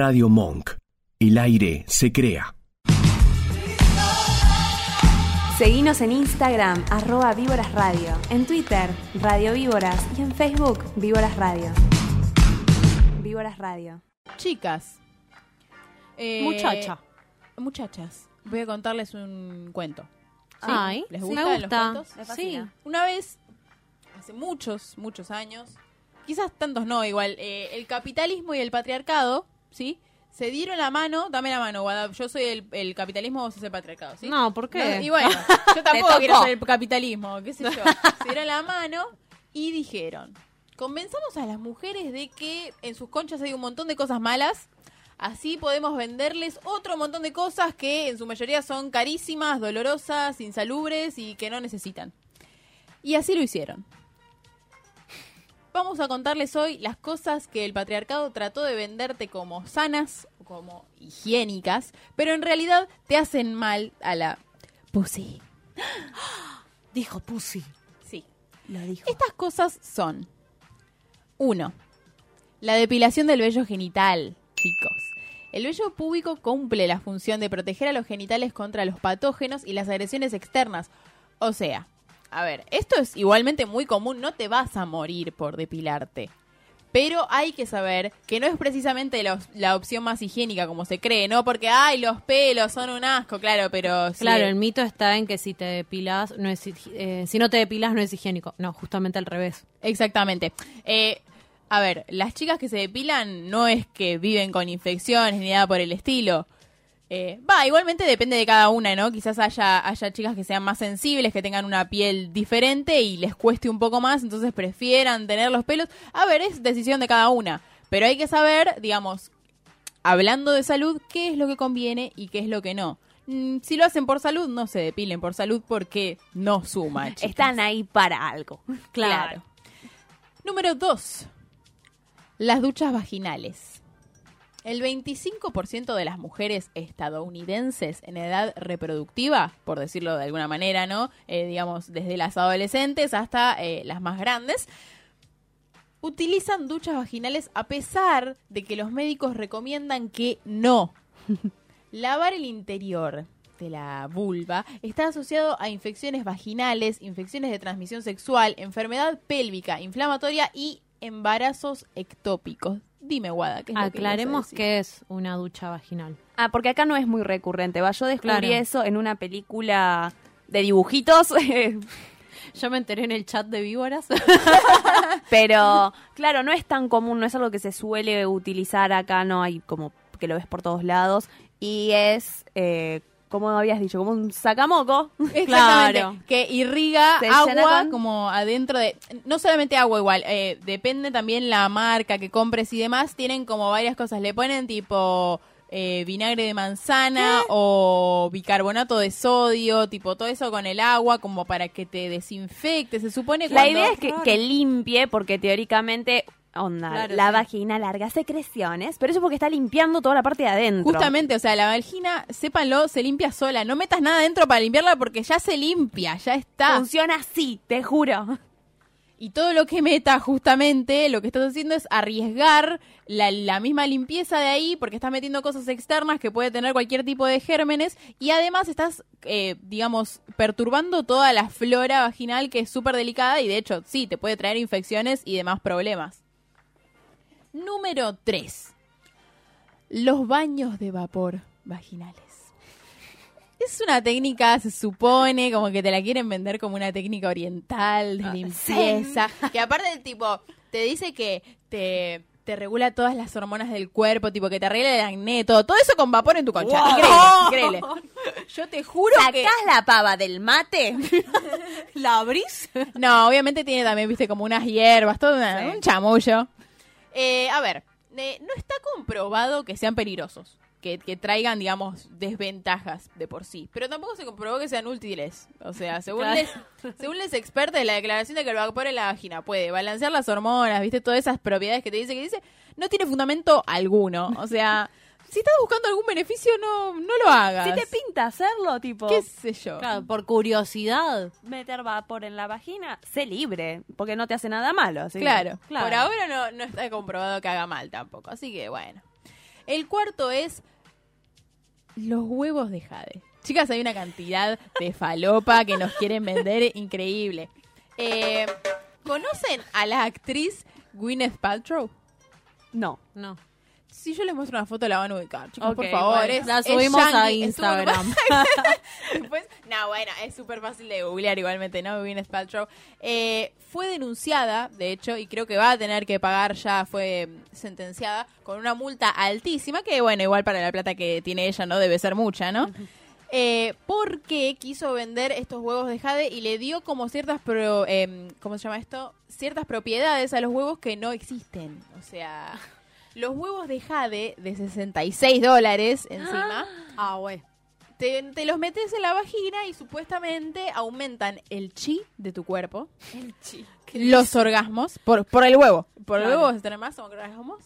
Radio Monk. El aire se crea. Seguinos en Instagram, arroba Víboras Radio, en Twitter, Radio Víboras y en Facebook, Víboras Radio. Víboras Radio. Chicas. eh, Muchacha. Muchachas. Voy a contarles un cuento. ¿Sí? Ay, ¿Les me gusta. los cuentos? Sí. Una vez, hace muchos, muchos años, quizás tantos no, igual, eh, el capitalismo y el patriarcado, ¿sí? Se dieron la mano, dame la mano, Guada, yo soy el, el capitalismo, vos sos el patriarcado, ¿sí? No, ¿por qué? No, y bueno, yo tampoco quiero ser el capitalismo, qué sé yo. Se dieron la mano y dijeron, convenzamos a las mujeres de que en sus conchas hay un montón de cosas malas, así podemos venderles otro montón de cosas que en su mayoría son carísimas, dolorosas, insalubres y que no necesitan. Y así lo hicieron. Vamos a contarles hoy las cosas que el patriarcado trató de venderte como sanas o como higiénicas, pero en realidad te hacen mal a la pussy. Dijo Pussy. Sí. Lo dijo. Estas cosas son: 1. La depilación del vello genital, chicos. El vello púbico cumple la función de proteger a los genitales contra los patógenos y las agresiones externas. O sea, a ver, esto es igualmente muy común, no te vas a morir por depilarte. Pero hay que saber que no es precisamente la, op- la opción más higiénica como se cree, ¿no? Porque, ay, los pelos son un asco, claro, pero... si- Claro, el mito está en que si te depilas, no es, eh, si no te depilas no es higiénico. No, justamente al revés. Exactamente. Eh, a ver, las chicas que se depilan no es que viven con infecciones ni nada por el estilo. Eh, Va, igualmente depende de cada una, ¿no? Quizás haya, haya chicas que sean más sensibles, que tengan una piel diferente y les cueste un poco más, entonces prefieran tener los pelos. A ver, es decisión de cada una. Pero hay que saber, digamos, hablando de salud, qué es lo que conviene y qué es lo que no. Mm, Si lo hacen por salud, no se depilen por salud porque no suma. chicas. Están ahí para algo. Claro. Número 2. Las duchas vaginales. El 25% de las mujeres estadounidenses en edad reproductiva, por decirlo de alguna manera, ¿no? Eh, digamos, desde las adolescentes hasta eh, las más grandes, utilizan duchas vaginales a pesar de que los médicos recomiendan que no. Lavar el interior de la vulva está asociado a infecciones vaginales, infecciones de transmisión sexual, enfermedad pélvica, inflamatoria y embarazos ectópicos. Dime, Guada, ¿qué es lo que Aclaremos qué es una ducha vaginal. Ah, porque acá no es muy recurrente. Va, yo descubrí Claro. eso en una película de dibujitos. Yo me enteré en el chat de víboras. Pero, claro, no es tan común, no es algo que se suele utilizar acá, no hay como que lo ves por todos lados. Y es, eh, como habías dicho, como un sacamoco. Exactamente, Claro. que irriga Se agua con- como adentro de... No solamente agua igual, eh, depende también la marca que compres y demás, tienen como varias cosas, le ponen tipo eh, vinagre de manzana o bicarbonato de sodio, tipo todo eso con el agua como para que te desinfecte, se supone La cuando- idea es que, que limpie, porque teóricamente, onda, Claro, la sí. vagina larga secreciones, pero eso porque está limpiando toda la parte de adentro. Justamente, o sea, la vagina, sépanlo, se limpia sola. No metas nada adentro para limpiarla porque ya se limpia, ya está. Funciona así, te juro. Y todo lo que meta, justamente, lo que estás haciendo es arriesgar la, la misma limpieza de ahí, porque estás metiendo cosas externas que puede tener cualquier tipo de gérmenes, y además estás, eh, digamos, perturbando toda la flora vaginal que es súper delicada, y de hecho, sí, te puede traer infecciones y demás problemas. Número 3. Los baños de vapor vaginales. Es una técnica, se supone, como que te la quieren vender como una técnica oriental de limpieza. Que aparte del tipo, te dice que te, te regula todas las hormonas del cuerpo, tipo que te arregla el acné, todo. Todo eso con vapor en tu concha. Increíble, increíble. Yo te juro que... ¿Sacás la pava del mate? ¿La abrís? No, obviamente tiene también, viste, como unas hierbas, todo una- Sí. un chamullo. Eh, a ver, eh, no está comprobado que sean peligrosos, que, que traigan, digamos, desventajas de por sí, pero tampoco se comprobó que sean útiles. O sea, según, Claro. les, según les expertos, la declaración de que el vapor en la vagina puede balancear las hormonas, viste, todas esas propiedades que te dice que dice, no tiene fundamento alguno. O sea, si estás buscando algún beneficio, no, no lo hagas. Si te pinta hacerlo, tipo, ¿Qué sé yo? Claro, por curiosidad. meter vapor en la vagina, sé libre, porque no te hace nada malo. así que- Claro, claro. por ahora no, no está comprobado que haga mal tampoco, así que bueno. El cuarto es los huevos de Jade. Chicas, hay una cantidad de falopa que nos quieren vender increíble. Eh, ¿Conocen a la actriz Gwyneth Paltrow? No. No. Si yo les muestro una foto la van a ubicar, chicos, por favor. bueno. es- La subimos a es Instagram. Después, no, bueno, es súper fácil de googlear igualmente, ¿no? Gwyneth Paltrow. Eh, fue denunciada, de hecho, y creo que va a tener que pagar, ya fue sentenciada, con una multa altísima, que bueno, igual para la plata que tiene ella no debe ser mucha, ¿no? Eh, porque quiso vender estos huevos de Jade y le dio como ciertas, pro, em, ¿cómo se llama esto? Ciertas propiedades a los huevos que no existen. O sea, los huevos de Jade de 66 dólares encima Ah, güey. te, te los metes en la vagina y supuestamente aumentan el chi de tu cuerpo, los orgasmos, por, por el huevo. Por el huevo vas a tener más orgasmos.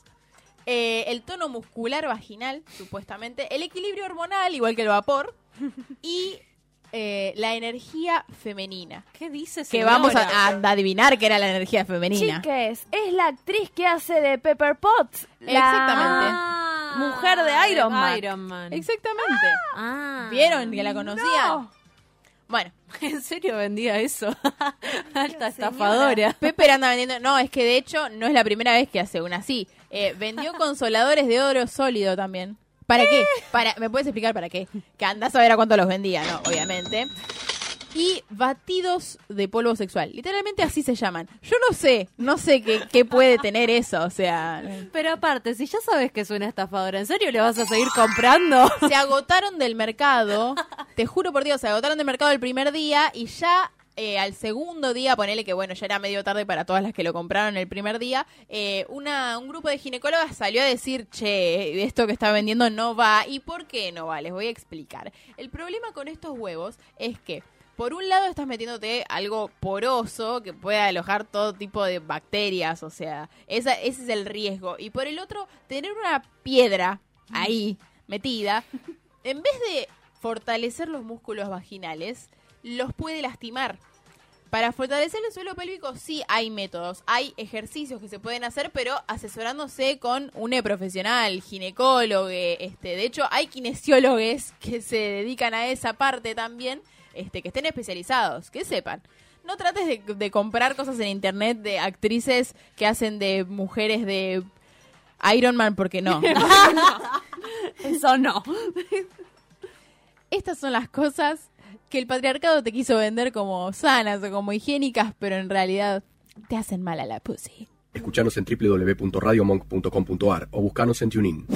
eh, el tono muscular vaginal, supuestamente. El equilibrio hormonal, igual que el vapor. y eh, la energía femenina. ¿Qué dices? Que vamos a, a adivinar que era la energía femenina. Chiques, es la actriz que hace de Pepper Potts. La Exactamente. mujer de Iron Man. Iron Man. Exactamente. Ah. ¿Vieron que la conocían? No. Bueno, ¿En serio vendía eso? Alta estafadora. Pepper anda vendiendo. No, es que de hecho no es la primera vez que hace una así. Eh, vendió consoladores de oro sólido también. ¿Para qué? Para, ¿Me puedes explicar para qué? Que andás a ver a cuánto los vendía, ¿no? Obviamente. Y batidos de polvo sexual. Literalmente así se llaman. Yo no sé, no sé qué, qué puede tener eso. O sea, Pero aparte, si ya sabes que es una estafadora, ¿en serio le vas a seguir comprando? se agotaron del mercado. Te juro por Dios, se agotaron del mercado el primer día y ya eh, al segundo día, ponele que bueno, ya era medio tarde para todas las que lo compraron el primer día, eh, una, un grupo de ginecólogas salió a decir, che, esto que está vendiendo no va. ¿Y por qué no va? Les voy a explicar. El problema con estos huevos es que por un lado estás metiéndote algo poroso que puede alojar todo tipo de bacterias, o sea, esa, ese es el riesgo. Y por el otro, tener una piedra ahí metida, en vez de fortalecer los músculos vaginales, los puede lastimar. Para fortalecer el suelo pélvico sí hay métodos, hay ejercicios que se pueden hacer, pero asesorándose con un profesional, ginecólogo, este, de hecho hay kinesiólogos que se dedican a esa parte también, este, que estén especializados, que sepan. No trates de, de comprar cosas en internet de actrices que hacen de mujeres de Iron Man, porque no. Eso no. Estas son las cosas que el patriarcado te quiso vender como sanas o como higiénicas, pero en realidad te hacen mal a la pussy. Escuchanos en www.radiomonk.com.ar o buscanos en TuneIn.